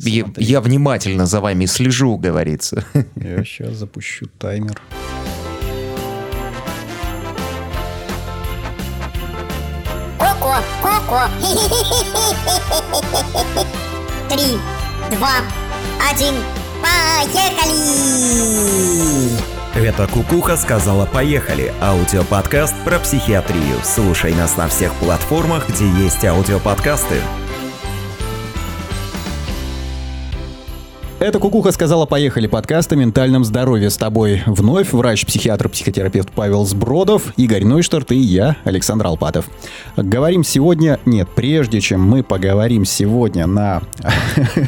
Я, я внимательно за вами слежу, говорится. Я сейчас запущу таймер. Коко, Коко. Три, два, один, поехали! Это Кукуха сказала «Поехали» – аудиоподкаст про психиатрию. Слушай нас на всех платформах, где есть аудиоподкасты. Это Кукуха сказала «Поехали» подкаст о ментальном здоровье. С тобой вновь врач-психиатр-психотерапевт Павел Сбродов, Игорь Нойштарт и я, Александр Алпатов. Говорим сегодня... Нет, прежде чем мы поговорим сегодня на,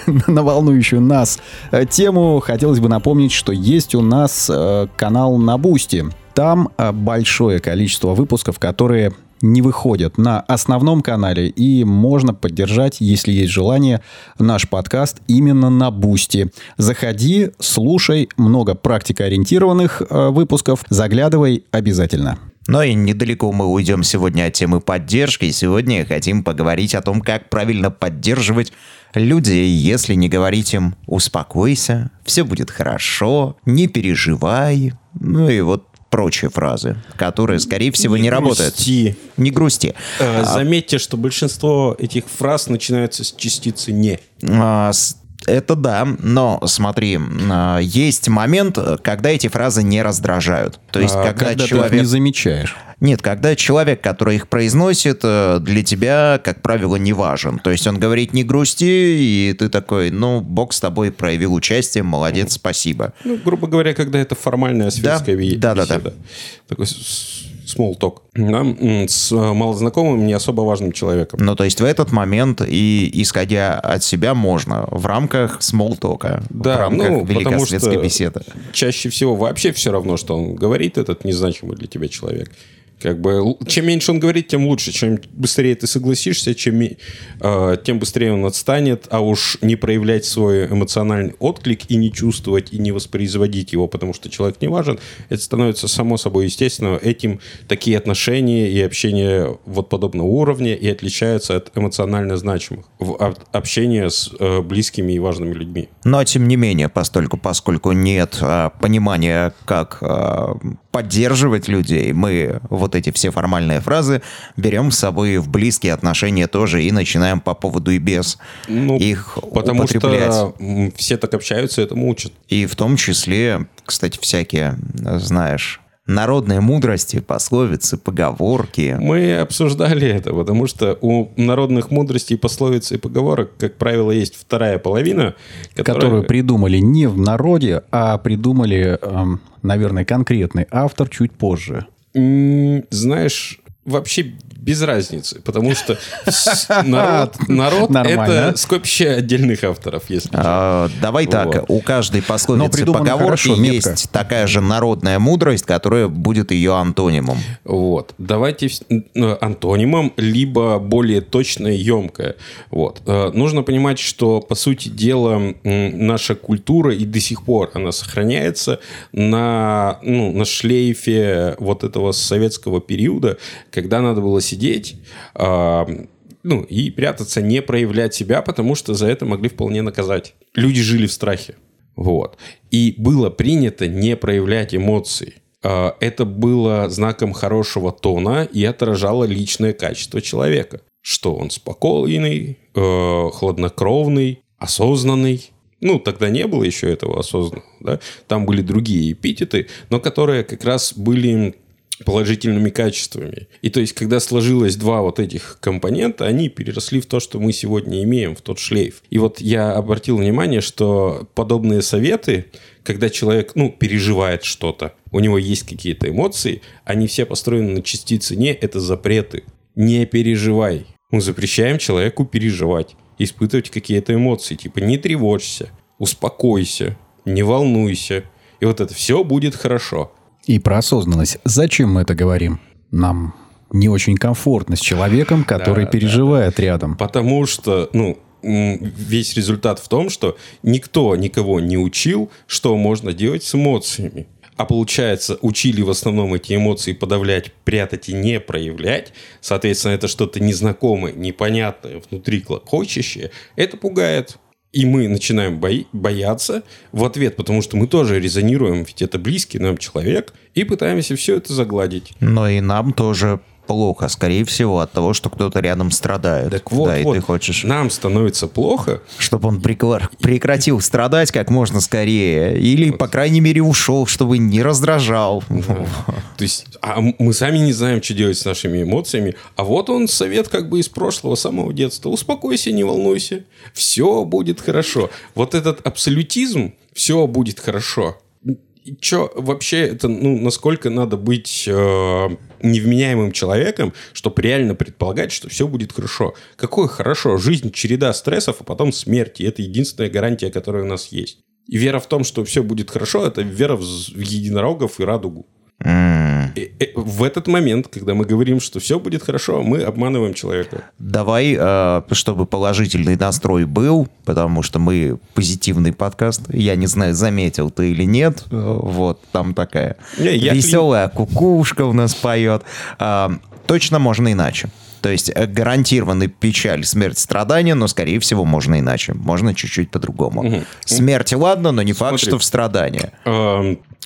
на волнующую нас э, тему, хотелось бы напомнить, что есть у нас э, канал на Бусти. Там э, большое количество выпусков, которые не выходят на основном канале, и можно поддержать, если есть желание, наш подкаст именно на Бусти. Заходи, слушай, много практикоориентированных э, выпусков, заглядывай обязательно. Но и недалеко мы уйдем сегодня от темы поддержки. Сегодня хотим поговорить о том, как правильно поддерживать людей, если не говорить им «успокойся», «все будет хорошо», «не переживай». Ну и вот прочие фразы, которые, скорее всего, не, Не работают. грусти. Не грусти. Э, Заметьте, что большинство этих фраз начинаются с частицы «не». А, с- Это да, но смотри, а, есть момент, когда эти фразы не раздражают. То есть, А, когда, когда ты их человек... не замечаешь. Нет, когда человек, который их произносит, э, для тебя, как правило, не важен. То есть он говорит «не грусти», и ты такой, ну, Бог с тобой проявил участие, молодец, спасибо. Ну, грубо говоря, когда это формальная светская ви- Да, да, да. беседа. Такой small talk. Да, с э, малознакомым, не особо важным человеком. Ну, то есть в этот момент и исходя от себя можно в рамках смолтока, в Да, рамках ну, потому что беседы. чаще всего вообще все равно, что он говорит, этот незначимый для тебя человек. Как бы, чем меньше он говорит, тем лучше. Чем быстрее ты согласишься, чем, э, тем быстрее он отстанет. А уж не проявлять свой эмоциональный отклик и не чувствовать, и не воспроизводить его, потому что человек не важен, это становится само собой естественно. Этим такие отношения и общение вот подобного уровня и отличаются от эмоционально значимых. В об- общение с э, близкими и важными людьми. Но, тем не менее, постольку, поскольку нет а, понимания, как а, поддерживать людей, мы вот эти все формальные фразы берем с собой в близкие отношения тоже и начинаем по поводу и без Ну, их Потому употреблять. что все так общаются, этому учат. И в том числе, кстати, всякие, знаешь, народные мудрости, пословицы, поговорки. Мы обсуждали это, потому что у народных мудростей, пословиц и поговорок, как правило, есть вторая половина, которая... Которую придумали не в народе, а придумали, эм, наверное, конкретный автор чуть позже. знаешь, вообще без разницы, потому что народ, это скопище отдельных авторов, если. А, давай так, у каждой пословицы поговорки хорошо, метко. есть такая же народная мудрость, которая будет ее антонимом. Вот. Давайте антонимом, либо более точное, емкое. Вот. Э, Нужно понимать, что, по сути дела, наша культура и до сих пор она сохраняется на, ну, на шлейфе вот этого советского периода, когда надо было сидеть, а, ну, и прятаться, не проявлять себя, потому что за это могли вполне наказать. Люди жили в страхе. Вот. И было принято не проявлять эмоций. А, Это было знаком хорошего тона и отражало личное качество человека. Что он спокойный, э, хладнокровный, осознанный. Ну, тогда не было еще этого осознанного. Да? Там были другие эпитеты, но которые как раз были положительными качествами. И то есть, когда сложилось два вот этих компонента, они переросли в то, что мы сегодня имеем, в тот шлейф. И вот я обратил внимание, что подобные советы, когда человек, ну, переживает что-то, у него есть какие-то эмоции, они все построены на частице «не», это запреты. Не переживай. Мы запрещаем человеку переживать, испытывать какие-то эмоции, типа не тревожься, успокойся, не волнуйся. И вот это все будет хорошо. И про осознанность. Зачем мы это говорим? Нам не очень комфортно с человеком, который Да, переживает рядом. Потому что, ну, весь результат в том, что никто никого не учил, что можно делать с эмоциями. А получается, учили в основном эти эмоции подавлять, прятать и не проявлять. Соответственно, это что-то незнакомое, непонятное, внутри клокочущее. Это пугает. И мы начинаем бои- бояться в ответ, потому что мы тоже резонируем, ведь это близкий нам человек, и пытаемся все это загладить. Но и нам тоже плохо, скорее всего, от того, что кто-то рядом страдает. Так вот, да, и вот, ты хочешь, нам становится плохо, чтобы он прекла- прекратил страдать как можно скорее. Или, по крайней мере, ушел, чтобы не раздражал. То есть, а мы сами не знаем, что делать с нашими эмоциями. А вот он совет как бы из прошлого, самого детства. Успокойся, не волнуйся. Все будет хорошо. Вот этот абсолютизм, все будет хорошо. Чё вообще это, ну, насколько надо быть э, невменяемым человеком, чтобы реально предполагать, что все будет хорошо. Какое хорошо? Жизнь череда стрессов, а потом смерть. И это единственная гарантия, которая у нас есть. И вера в том, что все будет хорошо, это вера в единорогов и радугу. И- и в этот момент, когда мы говорим, что все будет хорошо, мы обманываем человека. Давай, э, чтобы положительный настрой был, потому что мы позитивный подкаст. Я не знаю, заметил ты или нет. Э, Вот, там такая Не, я веселая кукушка у нас поет. А, Точно можно иначе. То есть э, гарантированный печаль, смерть, страдания, но, скорее всего, можно иначе. Можно чуть-чуть по-другому. Смерть, ладно, но не факт, Смотри. что в страдания.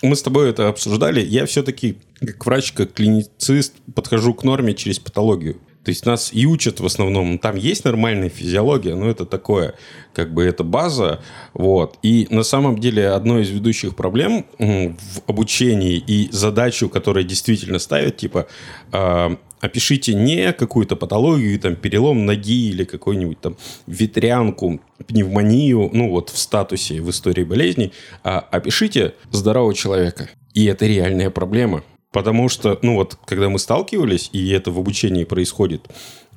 Мы с тобой это обсуждали. Я все-таки, как врач, как клиницист, подхожу к норме через патологию. То есть нас и учат в основном. Там есть нормальная физиология, но это такое, как бы это база. Вот. И на самом деле одной из ведущих проблем в обучении и задачу, которую действительно ставят, типа, э, опишите не какую-то патологию, там, перелом ноги или какую-нибудь там ветрянку, пневмонию, ну вот в статусе в истории болезней, а опишите здорового человека. И это реальная проблема. Потому что, ну вот, когда мы сталкивались, и это в обучении происходит,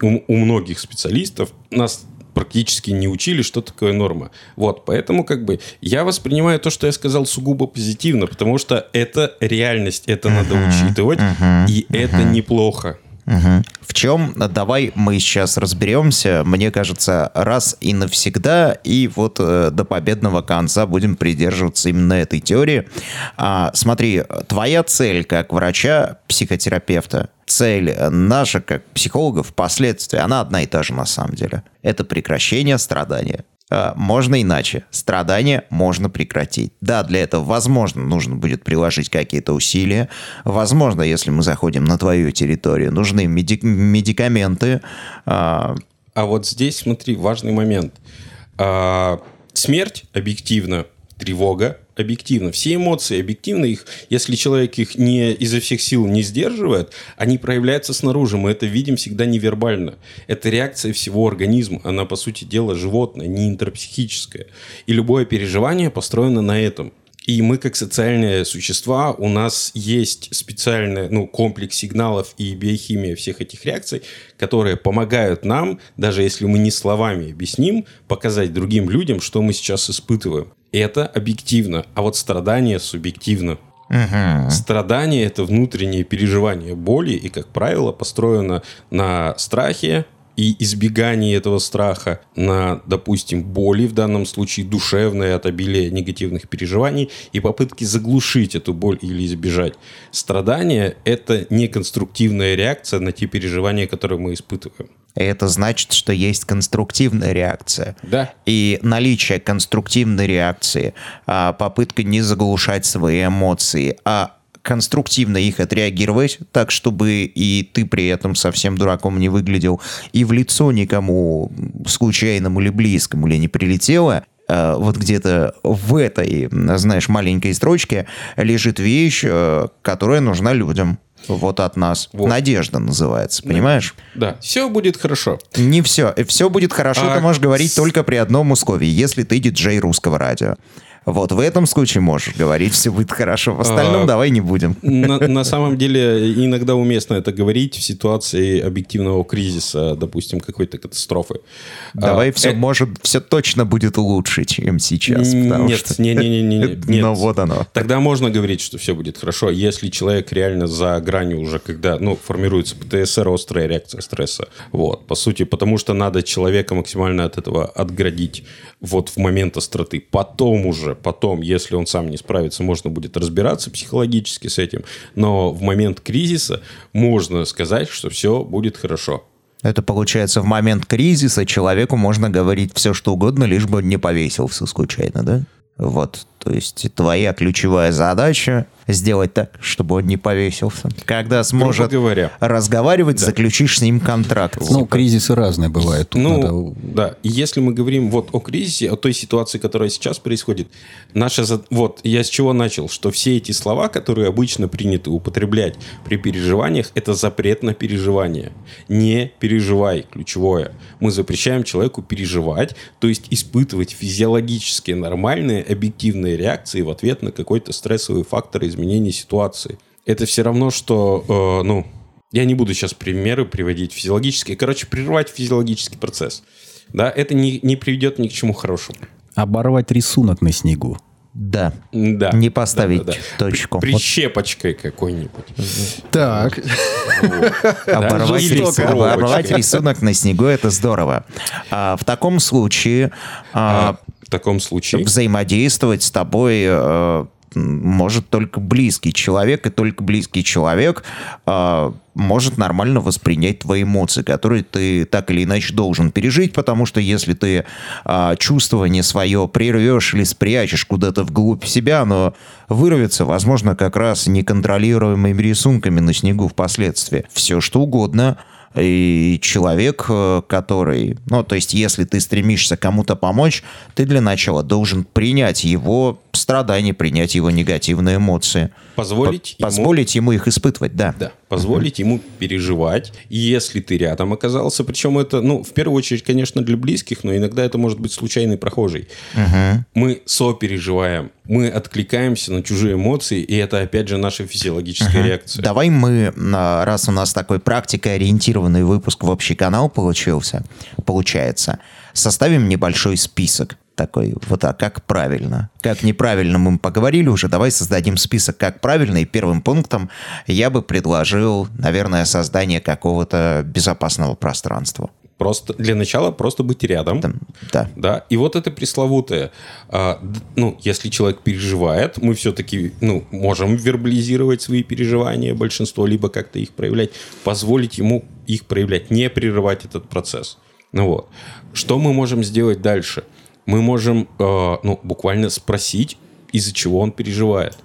у, у многих специалистов нас практически не учили, что такое норма. Вот, поэтому как бы я воспринимаю то, что я сказал, сугубо позитивно, потому что это реальность, это надо учитывать, и это неплохо. Мгм. В чем, давай мы сейчас разберемся, мне кажется, раз и навсегда, и вот э, до победного конца будем придерживаться именно этой теории. А, смотри, твоя цель как врача, психотерапевта, цель наша как психологов впоследствии, она одна и та же на самом деле. Это прекращение страдания. А, Можно иначе. Страдания можно прекратить. Да, для этого, возможно, нужно будет приложить какие-то усилия. Возможно, если мы заходим на твою территорию, нужны медик- медикаменты. А, А вот здесь, смотри, важный момент. А, смерть объективно, тревога объективно. Все эмоции объективно. Их, если человек их не изо всех сил не сдерживает, они проявляются снаружи. Мы это видим всегда невербально. Это реакция всего организма. Она, по сути дела, животное, не интерпсихическое. И любое переживание построено на этом. И мы, как социальные существа, у нас есть специальный ну, комплекс сигналов и биохимия всех этих реакций, которые помогают нам, даже если мы не словами объясним, показать другим людям, что мы сейчас испытываем. Это объективно, а вот страдание субъективно. Страдание – это внутреннее переживание боли, и, как правило, построено на страхе, и избегании этого страха на, допустим, боли, в данном случае душевной от обилия негативных переживаний, и попытки заглушить эту боль или избежать. Страдание – это неконструктивная реакция на те переживания, которые мы испытываем. Это значит, что есть конструктивная реакция. Да. И наличие конструктивной реакции, а, попытка не заглушать свои эмоции, а конструктивно их отреагировать, так, чтобы и ты при этом совсем дураком не выглядел, и в лицо никому случайному или близкому или не прилетело, э, вот где-то в этой, знаешь, маленькой строчке лежит вещь, э, которая нужна людям. Вот от нас. Вот. Надежда называется, понимаешь? Да, все будет хорошо. Не все. Все будет хорошо, А ты можешь говорить только при одном условии, если ты диджей русского радио. Вот в этом случае можешь говорить, все будет хорошо. В остальном А, давай не будем. На, на самом деле иногда уместно это говорить в ситуации объективного кризиса, допустим, какой-то катастрофы. Давай А, все, э, может, все точно будет лучше, чем сейчас. Нет, что- не, не, не, не, нет. Ну вот оно. Тогда можно говорить, что все будет хорошо, если человек реально за гранью уже, когда, ну, формируется ПТСР, острая реакция стресса. Вот, по сути, потому что надо человека максимально от этого отградить вот в момент остроты. Потом уже, потом, если он сам не справится, можно будет разбираться психологически с этим. Но в момент кризиса можно сказать, что все будет хорошо. Это получается в момент кризиса человеку можно говорить все, что угодно, лишь бы он не повесился случайно, да? Вот, то есть твоя ключевая задача сделать так, чтобы он не повесился. Когда сможет говоря. разговаривать, заключишь с ним контракт. Ну, кризисы разные бывают. Тут Ну, надо- да. Если мы говорим вот о кризисе, о той ситуации, которая сейчас происходит, наша вот я с чего начал, что все эти слова, которые обычно принято употреблять при переживаниях, это запрет на переживание. Не переживай, ключевое. Мы запрещаем человеку переживать, то есть испытывать физиологические нормальные объективные реакции в ответ на какой-то стрессовый фактор изменения ситуации. Это все равно, что, э, ну, я не буду сейчас примеры приводить физиологические. Короче, прервать физиологический процесс. Да, это не, не приведет ни к чему хорошему. Оборвать рисунок на снегу. Да. Да. Не поставить Да, да, да. точку. При- Прищепочкой какой-нибудь. Так. Оборвать, рисунок на снегу это здорово. А, в таком случае а, А, в таком случае... взаимодействовать с тобой э, может только близкий человек, и только близкий человек э, может нормально воспринять твои эмоции, которые ты так или иначе должен пережить, потому что если ты э, чувствование свое прервешь или спрячешь куда-то вглубь себя, оно вырвется, возможно, как раз неконтролируемыми рисунками на снегу впоследствии. Все что угодно. И человек, э, который, ну, то есть, если ты стремишься кому-то помочь, ты для начала должен принять его страдания, принять его негативные эмоции. Позволить По- ему- Позволить ему их испытывать, да. Да, позволить ему переживать. И если ты рядом оказался, причем это, ну, в первую очередь, конечно, для близких, но иногда это может быть случайный прохожий. Мы сопереживаем, мы откликаемся на чужие эмоции, и это, опять же, наша физиологическая реакция. Давай мы, а, раз у нас такой практикоориентированный выпуск в общий канал получился, получается, составим небольшой список такой, вот а как правильно. Как неправильно мы поговорили уже, давай создадим список, как правильно, и первым пунктом я бы предложил, наверное, создание какого-то безопасного пространства. Просто для начала просто быть рядом. Там, да. Да, и вот это пресловутое, а, ну, если человек переживает, мы все-таки, ну, можем вербализировать свои переживания, большинство, либо как-то их проявлять, позволить ему их проявлять, не прерывать этот процесс. Ну вот. Что мы можем сделать дальше? Мы можем, э, ну, буквально спросить, из-за чего он переживает.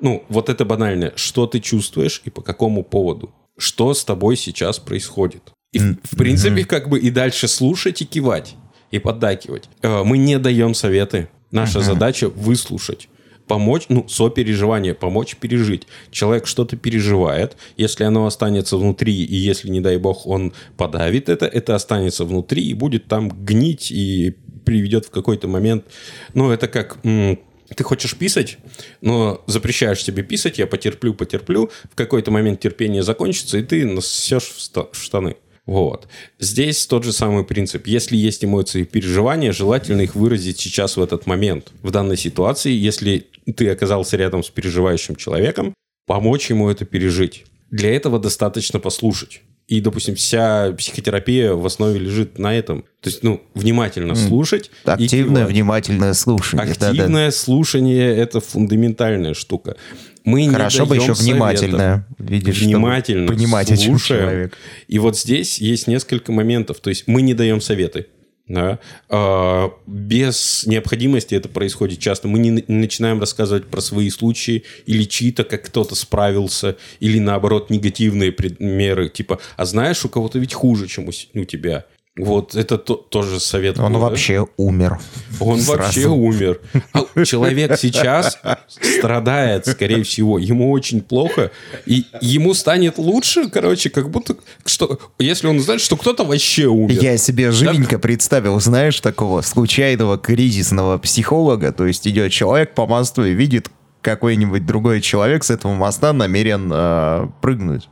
Ну, вот это банальное. Что ты чувствуешь и по какому поводу? Что с тобой сейчас происходит? И, в- в принципе, как бы и дальше слушать и кивать, и поддакивать. Э, Мы не даем советы. Наша задача выслушать. Помочь, ну, сопереживание, помочь пережить. Человек что-то переживает, если оно останется внутри, и если, не дай бог, он подавит это, это останется внутри и будет там гнить и приведет в какой-то момент... Ну, это как... ты хочешь писать, но запрещаешь себе писать, я потерплю, потерплю, в какой-то момент терпение закончится, и ты насосешь в штаны. Вот. Здесь тот же самый принцип. Если есть эмоции и переживания, желательно их выразить сейчас в этот момент. В данной ситуации, если ты оказался рядом с переживающим человеком, помочь ему это пережить. Для этого достаточно послушать. И, допустим, вся психотерапия в основе лежит на этом. То есть, ну, внимательно слушать. Активное, внимательное слушание. Активное слушание – это фундаментальная штука. Мы не Хорошо бы даем еще советов. внимательное. Видишь, Внимательно понимать, слушаем. человек. И вот здесь есть несколько моментов. То есть мы не даем советы. Да? А, без необходимости это происходит часто. Мы не, не начинаем рассказывать про свои случаи или чьи-то, как кто-то справился, или наоборот негативные примеры, типа, а знаешь, у кого-то ведь хуже, чем у, у тебя. Вот это то- тоже совет. Он был, да? вообще умер. Он Сразу. вообще умер. А человек сейчас страдает, скорее всего. Ему очень плохо. И ему станет лучше, короче, как будто... что Если он знает, что кто-то вообще умер. Я себе живенько представил, знаешь, такого случайного кризисного психолога. То есть идет человек по мосту и видит какой-нибудь другой человек с этого моста намерен э, прыгнуть.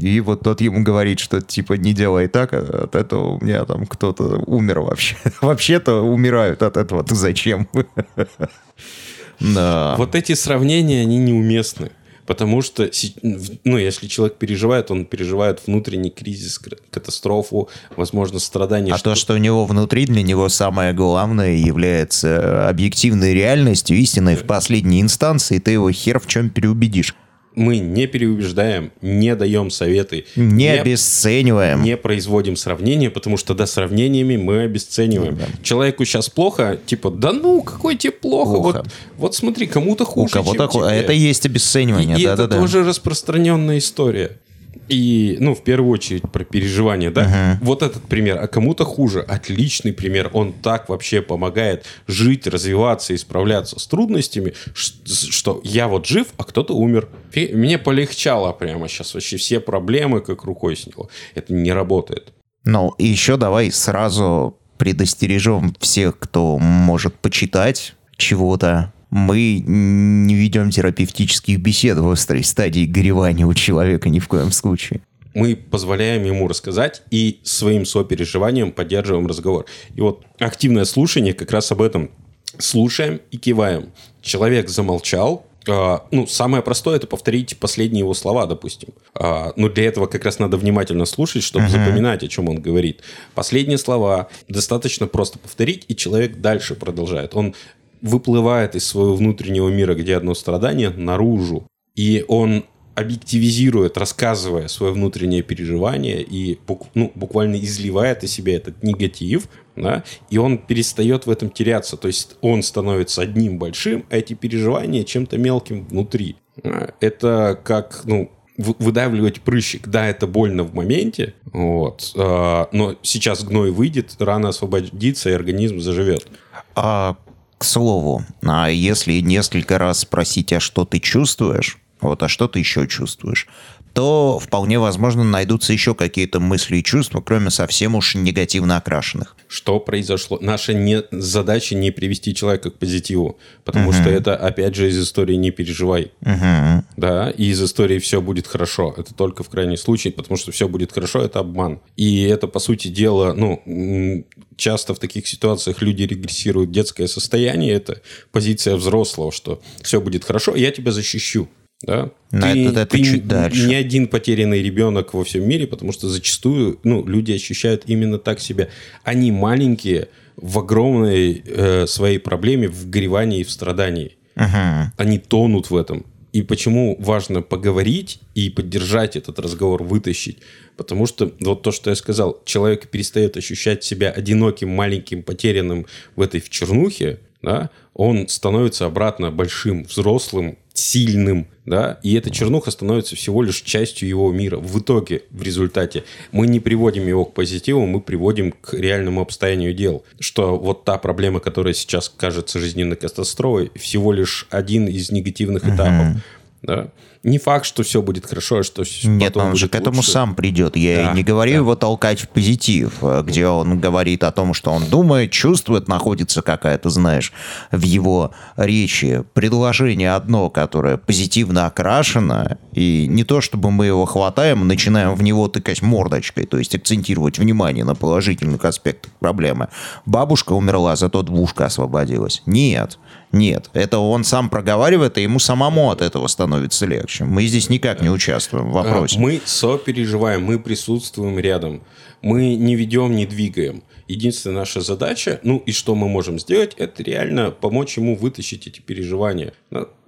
И вот тот ему говорит, что типа не делай так, от этого у меня там кто-то умер вообще. Вообще-то умирают от этого. Ты зачем? Да. Вот эти сравнения, они неуместны. Потому что, ну, если человек переживает, он переживает внутренний кризис, кр- катастрофу, возможно, страдания. А то, что у него внутри, для него самое главное является объективной реальностью, истиной в последней инстанции, ты его хер в чем переубедишь. Мы не переубеждаем, не даем советы, Не обесцениваем. не производим сравнения, потому что да, сравнениями мы обесцениваем. Человеку сейчас плохо, типа, да ну, какой тебе плохо? Плохо. Вот, вот смотри, кому-то хуже, У кого-то чем ху- тебе. Это и есть обесценивание, И это да-да-да. тоже распространенная история. И, ну, в первую очередь про переживания, да? Вот этот пример. А кому-то хуже. Отличный пример. Он так вообще помогает жить, развиваться и справляться с трудностями, что я вот жив, а кто-то умер. Мне полегчало прямо сейчас. Вообще все проблемы как рукой сняло. Это не работает. Ну, и еще давай сразу предостережем всех, кто может почитать чего-то. Мы не ведем терапевтических бесед в острой стадии горевания у человека ни в коем случае. мы позволяем ему рассказать и своим сопереживанием поддерживаем разговор. И вот активное слушание как раз об этом. Слушаем и киваем. Человек замолчал. а, ну, самое простое это повторить последние его слова, допустим. А, но для этого как раз надо внимательно слушать, чтобы запоминать, о чем он говорит. Последние слова достаточно просто повторить, и человек дальше продолжает. Он выплывает из своего внутреннего мира, где одно страдание, наружу. И он объективизирует, рассказывая свое внутреннее переживание и ну, буквально изливает из себя этот негатив, да, и он перестает в этом теряться. То есть он становится одним большим, а эти переживания чем-то мелким внутри. А, Это как, ну, вы- выдавливать прыщик. Да, это больно в моменте, вот, а, но сейчас гной выйдет, рана освободится, и организм заживет. А, к слову, а если несколько раз спросить, а что ты чувствуешь, вот, а что ты еще чувствуешь, то вполне возможно найдутся еще какие-то мысли и чувства, кроме совсем уж негативно окрашенных. Что произошло? Наша не, задача не привести человека к позитиву, потому что это, опять же, из истории «не переживай». Мгм. Да, и из истории все будет хорошо. Это только в крайнем случае, потому что все будет хорошо, это обман. И это, по сути дела, ну, часто в таких ситуациях люди регрессируют детское состояние. Это позиция взрослого, что все будет хорошо, я тебя защищу. Да? Но это- это чуть н- дальше. не один потерянный ребенок во всем мире, потому что зачастую ну, люди ощущают именно так себя. Они маленькие в огромной э, своей проблеме, в горевании и в страдании. Мгм. Они тонут в этом. И почему важно поговорить и поддержать этот разговор, вытащить? Потому что вот то, что я сказал, человек перестает ощущать себя одиноким, маленьким, потерянным в этой в чернухе, да, он становится обратно большим, взрослым, сильным, да, и эта чернуха становится всего лишь частью его мира. В итоге, в результате, мы не приводим его к позитиву, мы приводим к реальному обстоянию дел. Что вот та проблема, которая сейчас кажется жизненной катастрофой, всего лишь один из негативных этапов. Да? Не факт, что все будет хорошо, а что Нет, он же к этому лучше. сам придет. Я Да, не говорю да. его толкать в позитив, э, где он говорит о том, что он думает, чувствует, находится какая-то, знаешь, в его речи предложение одно, которое позитивно окрашено, и не то, чтобы мы его хватаем начинаем в него тыкать мордочкой, то есть акцентировать внимание на положительных аспектах проблемы. Бабушка умерла, зато двушка освободилась. Нет. Нет, это он сам проговаривает, и ему самому от этого становится легче. Мы здесь никак не участвуем в А, вопросе. Мы сопереживаем, мы присутствуем рядом. Мы не ведем, не двигаем. Единственная наша задача, ну и что мы можем сделать, это реально помочь ему вытащить эти переживания.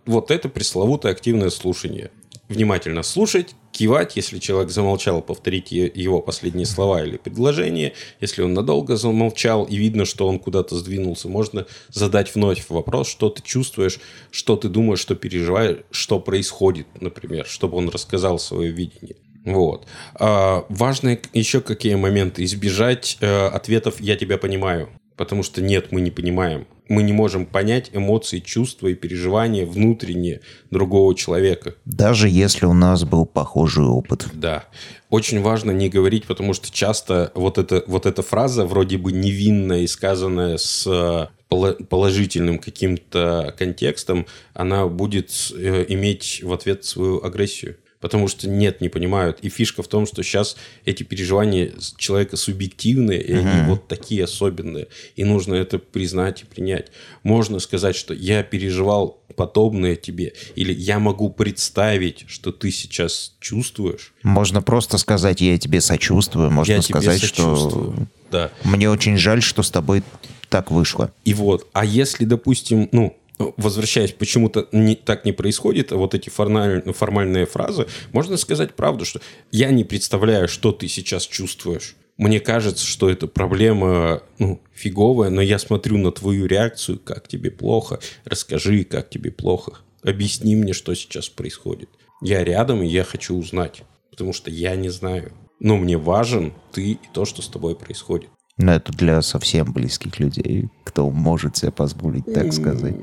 Вот это пресловутое активное слушание. Внимательно слушать, кивать, если человек замолчал, повторить его последние слова или предложения. Если он надолго замолчал и видно, что он куда-то сдвинулся, можно задать вновь вопрос, что ты чувствуешь, что ты думаешь, что переживаешь, что происходит, например, чтобы он рассказал свое видение. Вот. А, важно еще какие моменты. Избежать э, ответов «я тебя понимаю». Потому что нет, мы не понимаем. Мы не можем понять эмоции, чувства и переживания внутренние другого человека. Даже если у нас был похожий опыт. Да. Очень важно не говорить, потому что часто вот, это, вот эта фраза, вроде бы невинная и сказанная с э, поло- положительным каким-то контекстом, она будет э, иметь в ответ свою агрессию. Потому что нет, не понимают. И фишка в том, что сейчас эти переживания человека субъективные, и они вот такие особенные. И нужно это признать и принять. Можно сказать, что я переживал подобное тебе, или я могу представить, что ты сейчас чувствуешь. Можно просто сказать, я тебе сочувствую. Можно я тебе сказать, сочувствую. Да. что мне очень жаль, что с тобой так вышло. И вот, а если, допустим, ну, возвращаясь, почему-то не, так не происходит, а вот эти формаль, формальные фразы, можно сказать правду, что я не представляю, что ты сейчас чувствуешь. Мне кажется, что эта проблема ну, фиговая, но я смотрю на твою реакцию, как тебе плохо, расскажи, как тебе плохо, объясни мне, что сейчас происходит. Я рядом, и я хочу узнать, потому что я не знаю. Но мне важен ты и то, что с тобой происходит. Но это для совсем близких людей, кто может себе позволить так сказать.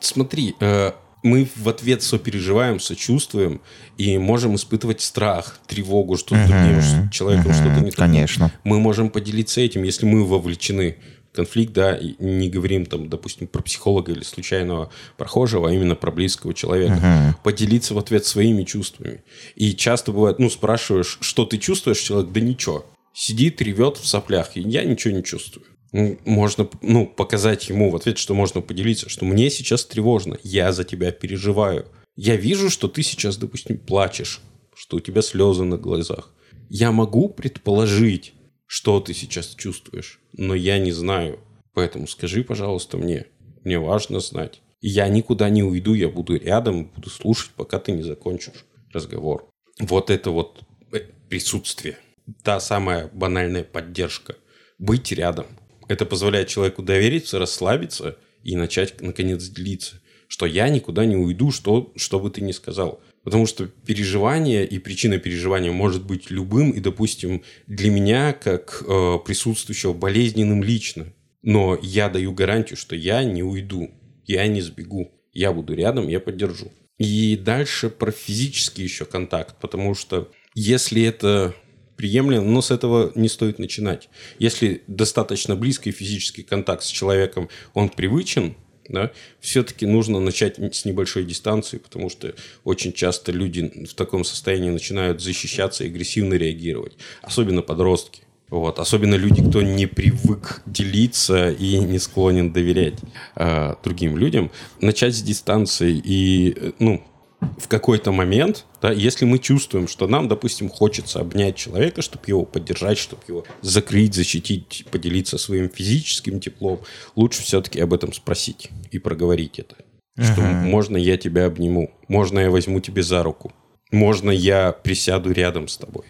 Смотри, э, мы в ответ сопереживаем, сочувствуем и можем испытывать страх, тревогу, что с другим с человеком что-то не так. Конечно. Мы можем поделиться этим, если мы вовлечены в конфликт, да, и не говорим там, допустим, про психолога или случайного прохожего, а именно про близкого человека. Поделиться в ответ своими чувствами. И часто бывает, ну, спрашиваешь, что ты чувствуешь, человек, да ничего. Сидит, ревет в соплях, и я ничего не чувствую. Можно, ну, показать ему в ответ, что можно поделиться, что мне сейчас тревожно, я за тебя переживаю. Я вижу, что ты сейчас, допустим, плачешь, что у тебя слезы на глазах. Я могу предположить, что ты сейчас чувствуешь, но я не знаю. Поэтому скажи, пожалуйста, мне. Мне важно знать. Я никуда не уйду, я буду рядом, буду слушать, пока ты не закончишь разговор. Вот это вот э, присутствие. Та самая банальная поддержка. Быть рядом. Это позволяет человеку довериться, расслабиться и начать, наконец, делиться. Что я никуда не уйду, что, что бы ты ни сказал. Потому что переживание и причина переживания может быть любым, и, допустим, для меня, как э, присутствующего, болезненным лично. Но я даю гарантию, что я не уйду, я не сбегу, я буду рядом, я поддержу. И дальше про физический еще контакт, потому что если это приемлемо, но с этого не стоит начинать. Если достаточно близкий физический контакт с человеком, он привычен, да, все-таки нужно начать с небольшой дистанции, потому что очень часто люди в таком состоянии начинают защищаться агрессивно реагировать, особенно подростки. Вот. Особенно люди, кто не привык делиться и не склонен доверять э, другим людям. Начать с дистанции и, ну, в какой-то момент, да, если мы чувствуем, что нам, допустим, хочется обнять человека, чтобы его поддержать, чтобы его закрыть, защитить, поделиться своим физическим теплом, лучше все-таки об этом спросить и проговорить это. Что можно я тебя обниму, можно я возьму тебе за руку, можно я присяду рядом с тобой.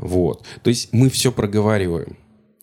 Вот. То есть мы все проговариваем.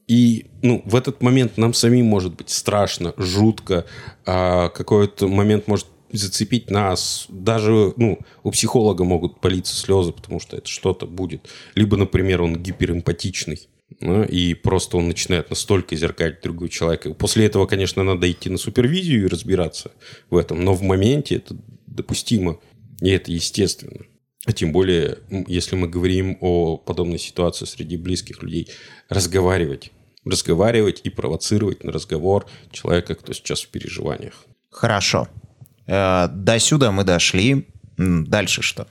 И ну, в этот момент нам самим может быть страшно, жутко, а какой-то момент может зацепить нас. Даже ну, у психолога могут политься слезы, потому что это что-то будет. Либо, например, он гиперэмпатичный. Ну, и просто он начинает настолько зеркалить другого человека. После этого, конечно, надо идти на супервизию и разбираться в этом. Но в моменте это допустимо. И это естественно. А тем более, если мы говорим о подобной ситуации среди близких людей, разговаривать. Разговаривать и провоцировать на разговор человека, кто сейчас в переживаниях. Хорошо. Э, до сюда мы дошли. Дальше что?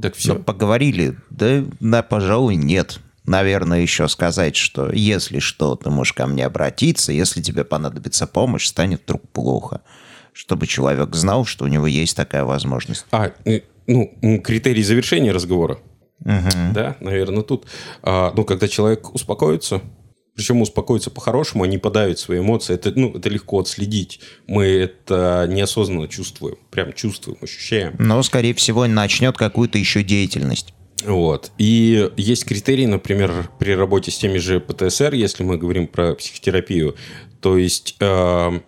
Так все. Ну, поговорили. Да, да, пожалуй, нет. Наверное, еще сказать, что если что, ты можешь ко мне обратиться, если тебе понадобится помощь, станет вдруг плохо. Чтобы человек знал, что у него есть такая возможность. А, э, ну, критерий завершения разговора. Да, наверное, тут. А, ну, когда человек успокоится, причем успокоится по-хорошему, а не подавит свои эмоции, это, ну, это легко отследить. Мы это неосознанно чувствуем, прям чувствуем, ощущаем. Но, скорее всего, начнет какую-то еще деятельность. Вот. И есть критерии, например, при работе с теми же ПТСР, если мы говорим про психотерапию, то есть э,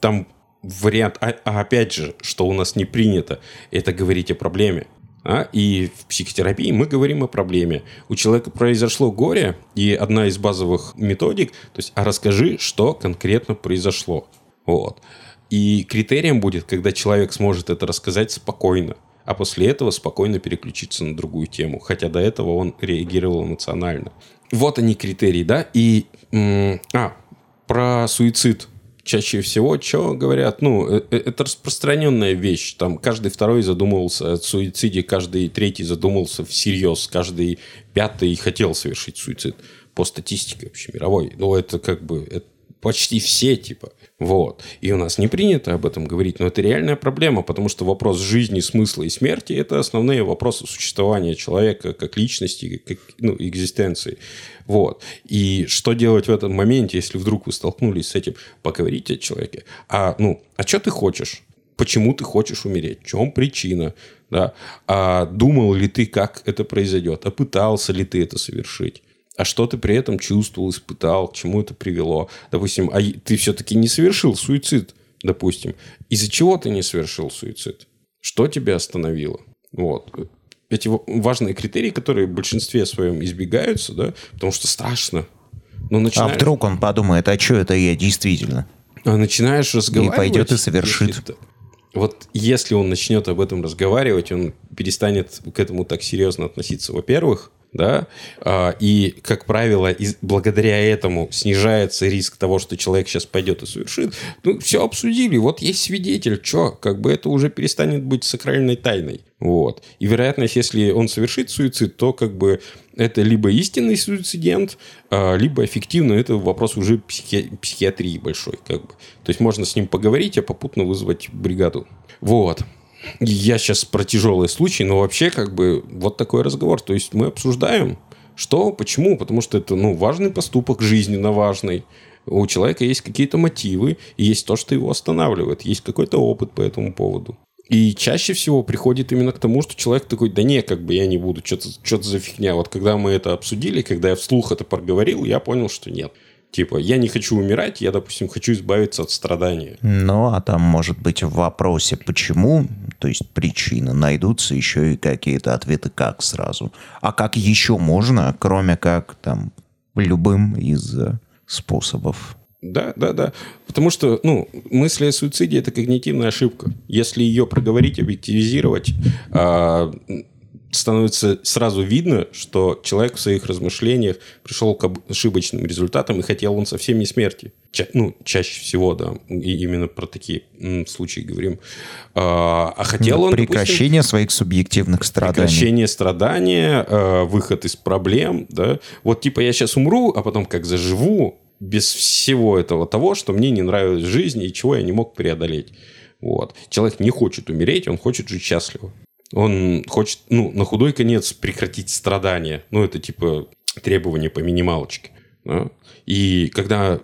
там вариант, а, а опять же, что у нас не принято, это говорить о проблеме. А? И в психотерапии мы говорим о проблеме. У человека произошло горе, и одна из базовых методик, то есть, а расскажи, что конкретно произошло. Вот. И критерием будет, когда человек сможет это рассказать спокойно, а после этого спокойно переключиться на другую тему, хотя до этого он реагировал эмоционально. Вот они критерии, да? И, а, про суицид чаще всего, что говорят, ну, э, э, это распространенная вещь. Там каждый второй задумывался о суициде, каждый третий задумался всерьез, каждый пятый хотел совершить суицид по статистике вообще мировой. Ну, это как бы это почти все, типа. Вот. И у нас не принято об этом говорить, но это реальная проблема, потому что вопрос жизни, смысла и смерти – это основные вопросы существования человека как личности, как ну, экзистенции. Вот. И что делать в этом моменте, если вдруг вы столкнулись с этим? Поговорите о человеке. А, ну, а что ты хочешь? почему ты хочешь умереть, в чем причина, да, а думал ли ты, как это произойдет, а пытался ли ты это совершить, а что ты при этом чувствовал, испытал, к чему это привело. Допустим, а ты все-таки не совершил суицид, допустим. Из-за чего ты не совершил суицид? Что тебя остановило? Вот. Эти важные критерии, которые в большинстве своем избегаются, да, потому что страшно. Но начинаешь... А вдруг он подумает, а что это я действительно? А начинаешь разговаривать... И пойдет и совершит. если ты- Вот если он начнет об этом разговаривать, он перестанет к этому так серьезно относиться, во-первых, да, а, и, как правило, из- благодаря этому снижается риск того, что человек сейчас пойдет и совершит. Ну, все обсудили, вот есть свидетель, что, как бы это уже перестанет быть сакральной тайной. Вот. И вероятность, если он совершит суицид, то как бы это либо истинный суицидент, а, либо эффективно, это вопрос уже психи- психиатрии большой. Как бы. То есть можно с ним поговорить, а попутно вызвать бригаду. Вот. Я сейчас про тяжелые случаи, но вообще как бы вот такой разговор. То есть мы обсуждаем, что, почему, потому что это ну, важный поступок, жизненно важный. У человека есть какие-то мотивы, и есть то, что его останавливает, есть какой-то опыт по этому поводу. И чаще всего приходит именно к тому, что человек такой, да не, как бы я не буду, что-то что за фигня. Вот когда мы это обсудили, когда я вслух это проговорил, я понял, что нет. Типа, я не хочу умирать, я, допустим, хочу избавиться от страдания. Ну, а там, может быть, в вопросе «почему», то есть причины, найдутся еще и какие-то ответы «как» сразу. А как еще можно, кроме как там любым из э, способов? Да, да, да. Потому что, ну, мысли о суициде – это когнитивная ошибка. Если ее проговорить, объективизировать, а, становится сразу видно, что человек в своих размышлениях пришел к ошибочным результатам и хотел он совсем не смерти. Ча- ну, чаще всего, да, и именно про такие м, случаи говорим. А, а хотел он, допустим, Прекращение своих субъективных страданий. Прекращение страдания, э, выход из проблем, да. Вот типа я сейчас умру, а потом как заживу без всего этого того, что мне не нравилось в жизни и чего я не мог преодолеть. Вот. Человек не хочет умереть, он хочет жить счастливо. Он хочет, ну, на худой конец прекратить страдания. Ну, это типа требование по минималочке. да. И когда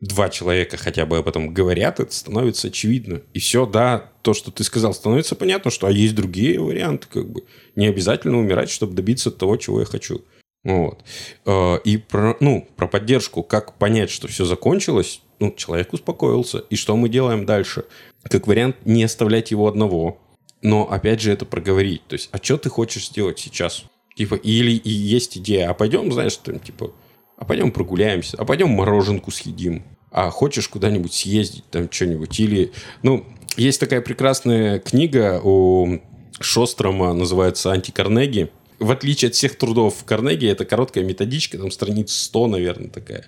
два человека хотя бы об этом говорят, это становится очевидно. И все, да, то, что ты сказал, становится понятно, что а есть другие варианты, как бы. Не обязательно умирать, чтобы добиться того, чего я хочу. Вот. Э, И про, ну, про поддержку, как понять, что все закончилось, ну, человек успокоился. И что мы делаем дальше? Как вариант, не оставлять его одного. Но, опять же, это проговорить. То есть, а что ты хочешь сделать сейчас? Типа, или и есть идея, а пойдем, знаешь, там, типа, а пойдем прогуляемся, а пойдем мороженку съедим, а хочешь куда-нибудь съездить, там, что-нибудь, или, ну, есть такая прекрасная книга у Шострома, называется «Антикарнеги», в отличие от всех трудов Карнеги, это короткая методичка, там страниц 100, наверное, такая.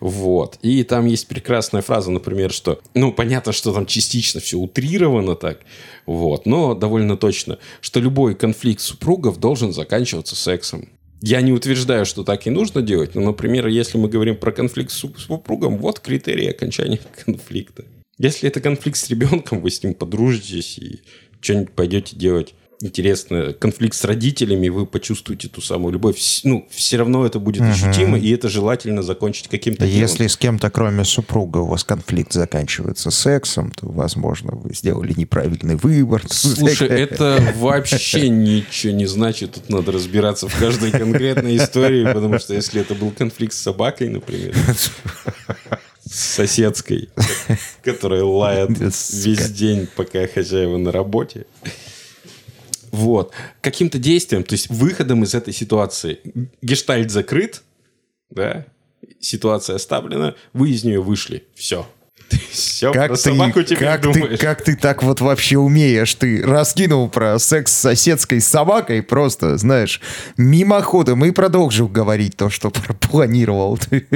Вот. И там есть прекрасная фраза, например, что, ну, понятно, что там частично все утрировано так, вот, но довольно точно, что любой конфликт супругов должен заканчиваться сексом. Я не утверждаю, что так и нужно делать, но, например, если мы говорим про конфликт с суп- супругом, вот критерии окончания конфликта. Если это конфликт с ребенком, вы с ним подружитесь и что-нибудь пойдете делать интересно. Конфликт с родителями, вы почувствуете ту самую любовь. Ну, все равно это будет ощутимо, и это желательно закончить каким-то делом. Если с кем-то, кроме супруга, у вас конфликт заканчивается сексом, то, возможно, вы сделали неправильный выбор. Слушай, это вообще ничего не значит. Тут надо разбираться в каждой конкретной истории, потому что если это был конфликт с собакой, например, соседской, которая лает весь день, пока хозяева на работе. Вот. Каким-то действием, то есть выходом из этой ситуации. Гештальт закрыт, да, ситуация оставлена, вы из нее вышли. Все. Все, Как про ты, собаку теперь как, ты, как ты так вот вообще умеешь? Ты раскинул про секс с соседской собакой просто, знаешь, мимоходом и продолжил говорить то, что планировал. ты.